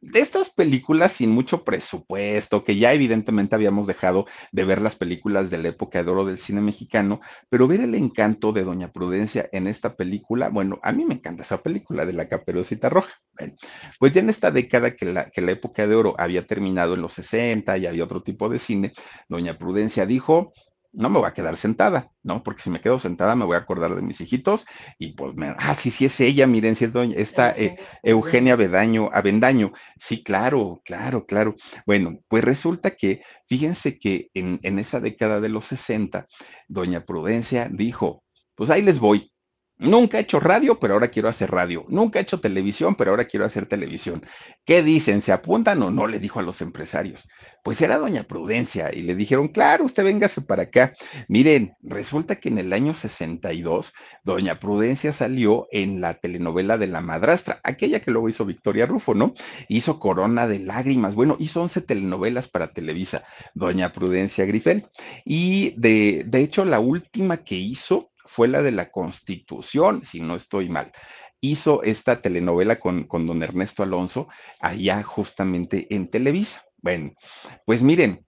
de estas películas sin mucho presupuesto, que ya evidentemente habíamos dejado de ver las películas de la época de oro del cine mexicano, pero ver el encanto de Doña Prudencia en esta película, bueno, a mí me encanta esa película de la Caperucita Roja. pues ya en esta década que la, que la época de oro había terminado en los 60 y había otro tipo de cine, Doña Prudencia dijo, no me voy a quedar sentada, ¿no? Porque si me quedo sentada me voy a acordar de mis hijitos y pues, me, ah, sí, sí es ella, miren, si es doña, esta eh, Eugenia Bedaño, Avendaño, sí, claro, claro, claro. Bueno, pues resulta que, fíjense que en, en esa década de los 60, doña Prudencia dijo, pues ahí les voy, Nunca he hecho radio, pero ahora quiero hacer radio. Nunca he hecho televisión, pero ahora quiero hacer televisión. ¿Qué dicen? ¿Se apuntan o no? Le dijo a los empresarios. Pues era doña Prudencia y le dijeron, claro, usted véngase para acá. Miren, resulta que en el año 62, doña Prudencia salió en la telenovela de La Madrastra, aquella que luego hizo Victoria Rufo, ¿no? Hizo Corona de Lágrimas. Bueno, hizo 11 telenovelas para Televisa, doña Prudencia Grifel. Y de, de hecho, la última que hizo fue la de la Constitución, si no estoy mal. Hizo esta telenovela con, con don Ernesto Alonso allá justamente en Televisa. Bueno, pues miren,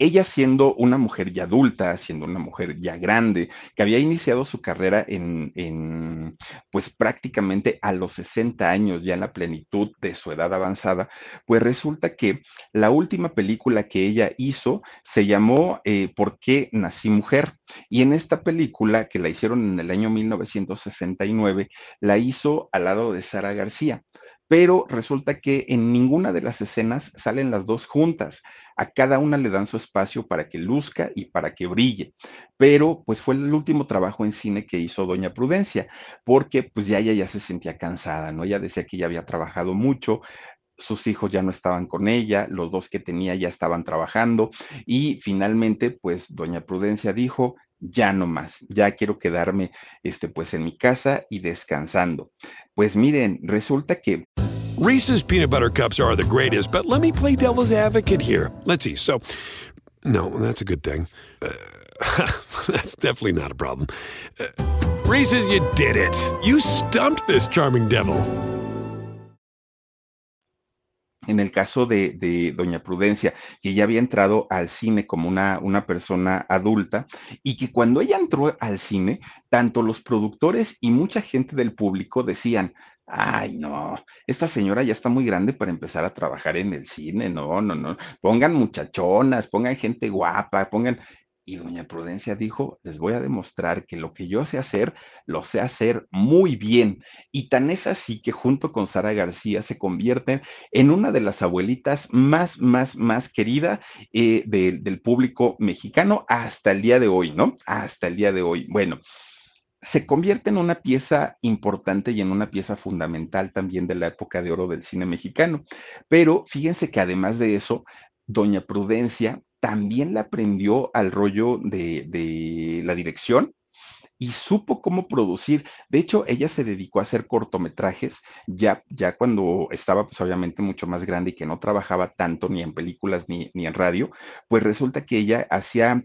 ella siendo una mujer ya adulta, siendo una mujer ya grande, que había iniciado su carrera en, pues prácticamente a los 60 años, ya en la plenitud de su edad avanzada, pues resulta que la última película que ella hizo se llamó eh, ¿Por qué nací mujer? Y en esta película, que la hicieron en el año 1969, la hizo al lado de Sara García pero resulta que en ninguna de las escenas salen las dos juntas. A cada una le dan su espacio para que luzca y para que brille. Pero pues fue el último trabajo en cine que hizo Doña Prudencia, porque pues ya ella ya se sentía cansada, ¿no? Ella decía que ya había trabajado mucho, sus hijos ya no estaban con ella, los dos que tenía ya estaban trabajando y finalmente pues doña Prudencia dijo, ya no más, ya quiero quedarme este pues en mi casa y descansando. Pues miren, resulta que Reese's peanut butter cups are the greatest, but let me play devil's advocate here. Let's see. So, no, that's a good thing. Uh, <laughs> that's definitely not a problem. Uh, Reese's, you did it. You stumped this charming devil. En el caso de, Doña Prudencia, que ya había entrado al cine como una, una persona adulta y que cuando ella entró al cine, tanto los productores y mucha gente del público decían, Ay, no, esta señora ya está muy grande para empezar a trabajar en el cine, no, no, no. Pongan muchachonas, pongan gente guapa, pongan. Y doña Prudencia dijo, les voy a demostrar que lo que yo sé hacer, lo sé hacer muy bien. Y tan es así que junto con Sara García se convierte en una de las abuelitas más, más, más querida eh, del público mexicano hasta el día de hoy, ¿no? Hasta el día de hoy. Bueno se convierte en una pieza importante y en una pieza fundamental también de la época de oro del cine mexicano. Pero fíjense que además de eso, Doña Prudencia también le aprendió al rollo de, la dirección y supo cómo producir. De hecho, ella se dedicó a hacer cortometrajes ya, ya cuando estaba, pues obviamente, mucho más grande y que no trabajaba tanto ni en películas ni, ni en radio, pues resulta que ella hacía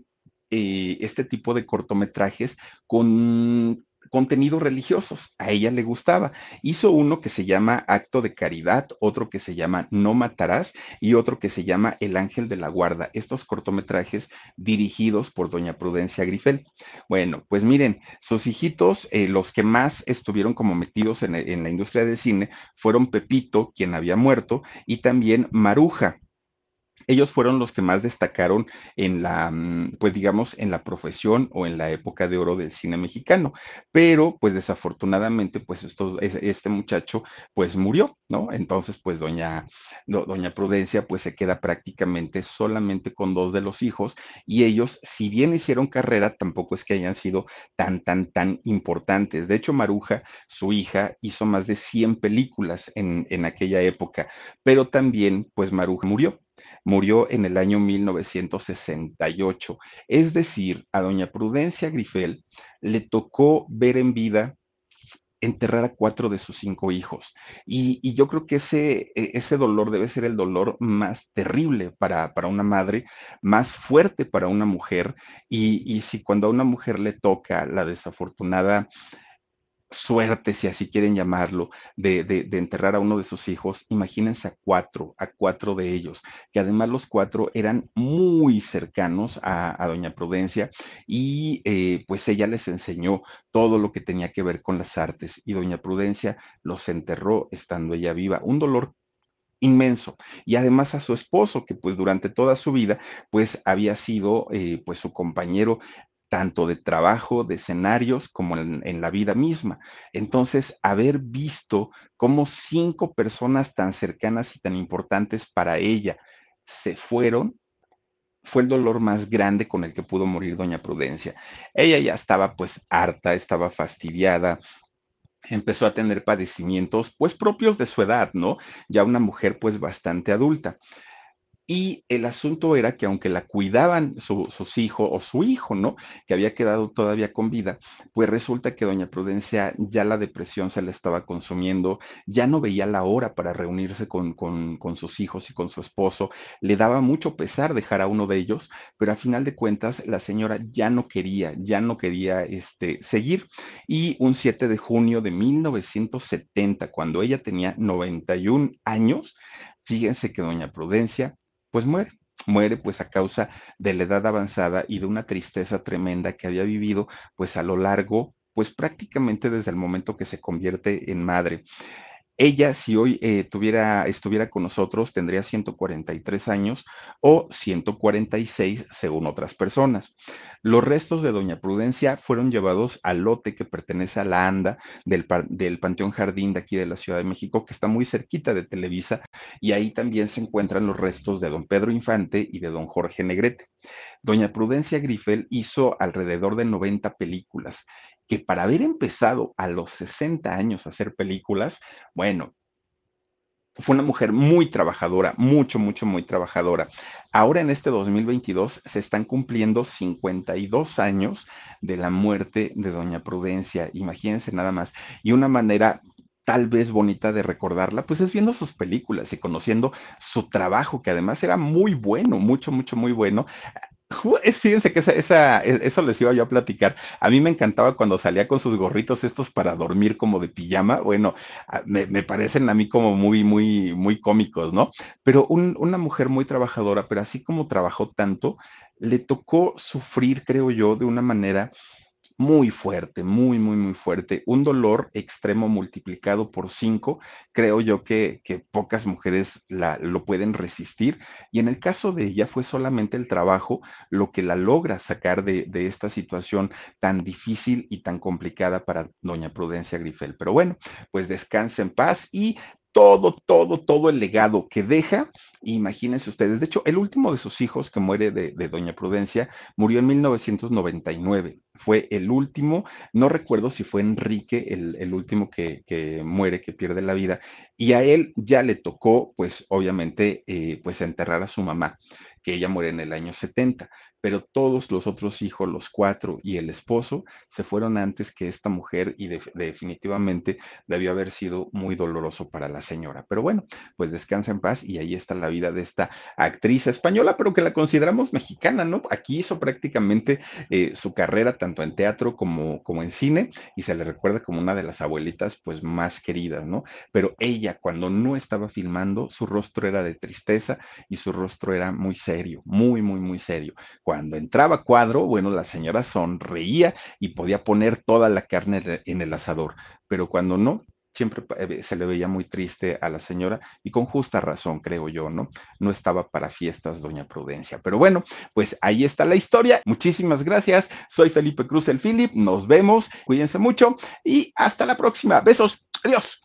eh, este tipo de cortometrajes con contenidos religiosos. A ella le gustaba. Hizo uno que se llama Acto de Caridad, otro que se llama No Matarás y otro que se llama El Ángel de la Guarda. Estos cortometrajes dirigidos por doña Prudencia Grifel. Bueno, pues miren, sus hijitos, eh, los que más estuvieron como metidos en, en la industria del cine, fueron Pepito, quien había muerto, y también Maruja. Ellos fueron los que más destacaron en la, mm, pues digamos, en la profesión o en la época de oro del cine mexicano. Pero, pues desafortunadamente, pues estos, este muchacho, pues murió, ¿no? Entonces, pues doña, doña Prudencia, pues se queda prácticamente solamente con dos de los hijos y ellos, si bien hicieron carrera, tampoco es que hayan sido tan, tan, tan importantes. De hecho, Maruja, su hija, hizo más de 100 películas en, en aquella época, pero también, pues Maruja murió murió en el año 1968. Es decir, a doña Prudencia Grifel le tocó ver en vida enterrar a cuatro de sus cinco hijos. Y, yo creo que ese, e, ese dolor debe ser el dolor más terrible para, para una madre, más fuerte para una mujer. Y, y si cuando a una mujer le toca la desafortunada suerte, si así quieren llamarlo, de, de, enterrar a uno de sus hijos, imagínense a cuatro, a cuatro de ellos, que además los cuatro eran muy cercanos a, doña Prudencia y eh, pues ella les enseñó todo lo que tenía que ver con las artes y doña Prudencia los enterró estando ella viva. Un dolor inmenso y además a su esposo que pues durante toda su vida pues había sido eh, pues su compañero tanto de trabajo, de escenarios, como en, la vida misma. Entonces, haber visto cómo cinco personas tan cercanas y tan importantes para ella se fueron, fue el dolor más grande con el que pudo morir doña Prudencia. Ella ya estaba pues harta, estaba fastidiada, empezó a tener padecimientos pues propios de su edad, ¿no? Ya una mujer pues bastante adulta. Y el asunto era que aunque la cuidaban sus hijos o su hijo, ¿no? Que había quedado todavía con vida, pues resulta que doña Prudencia ya la depresión se le estaba consumiendo, ya no veía la hora para reunirse con, con, sus hijos y con su esposo, le daba mucho pesar dejar a uno de ellos, pero a final de cuentas la señora ya no quería, ya no quería este, seguir. Y un 7 de junio de 1970, cuando ella tenía 91 años, fíjense que doña Prudencia pues muere. Muere pues a causa de la edad avanzada y de una tristeza tremenda que había vivido pues a lo largo, pues prácticamente desde el momento que se convierte en madre. Ella, si hoy eh, tuviera, estuviera con nosotros, tendría 143 años o 146 según otras personas. Los restos de Doña Prudencia fueron llevados al lote que pertenece a la ANDA del, del Panteón Jardín de aquí de la Ciudad de México, que está muy cerquita de Televisa, y ahí también se encuentran los restos de don Pedro Infante y de don Jorge Negrete. Doña Prudencia Grifel hizo alrededor de 90 películas que para haber empezado a los 60 años a hacer películas, bueno, fue una mujer muy trabajadora, mucho, mucho, muy trabajadora. Ahora en este 2022 se están cumpliendo 52 años de la muerte de Doña Prudencia, imagínense nada más. Y una manera tal vez bonita de recordarla, pues es viendo sus películas y conociendo su trabajo, que además era muy bueno, mucho, mucho, muy bueno. Es, fíjense que esa, e, eso les iba yo a platicar. A mí me encantaba cuando salía con sus gorritos estos para dormir como de pijama. Bueno, me, parecen a mí como muy, muy, muy cómicos, ¿no? Pero una mujer muy trabajadora, pero así como trabajó tanto, le tocó sufrir, creo yo, de una manera muy fuerte, muy, muy, muy fuerte. Un dolor extremo multiplicado por cinco, creo yo que, pocas mujeres la, lo pueden resistir. Y en el caso de ella fue solamente el trabajo lo que la logra sacar de, de esta situación tan difícil y tan complicada para doña Prudencia Grifel. Pero bueno, pues descansa en paz y todo, todo, todo el legado que deja. Imagínense ustedes, de hecho, el último de sus hijos que muere de, Doña Prudencia murió en 1999. Fue el último, no recuerdo si fue Enrique el, último que, muere, que pierde la vida, y a él ya le tocó, pues obviamente, eh, pues enterrar a su mamá, que ella muere en el año 70 pero todos los otros hijos, los cuatro y el esposo, se fueron antes que esta mujer y definitivamente debió haber sido muy doloroso para la señora. Pero bueno, pues descansa en paz y ahí está la vida de esta actriz española, pero que la consideramos mexicana, ¿no? Aquí hizo prácticamente eh, su carrera tanto en teatro como, como en cine y se le recuerda como una de las abuelitas pues más queridas, ¿no? Pero ella cuando no estaba filmando, su rostro era de tristeza y su rostro era muy serio, muy, muy, muy serio cuando entraba cuadro, bueno, la señora sonreía y podía poner toda la carne en el asador, pero cuando no, siempre eh, se le veía muy triste a la señora y con justa razón, creo yo, ¿no? No estaba para fiestas, doña Prudencia. Pero bueno, pues ahí está la historia. Muchísimas gracias. Soy Felipe Cruz, el Philip. Nos vemos. Cuídense mucho y hasta la próxima. Besos. Adiós.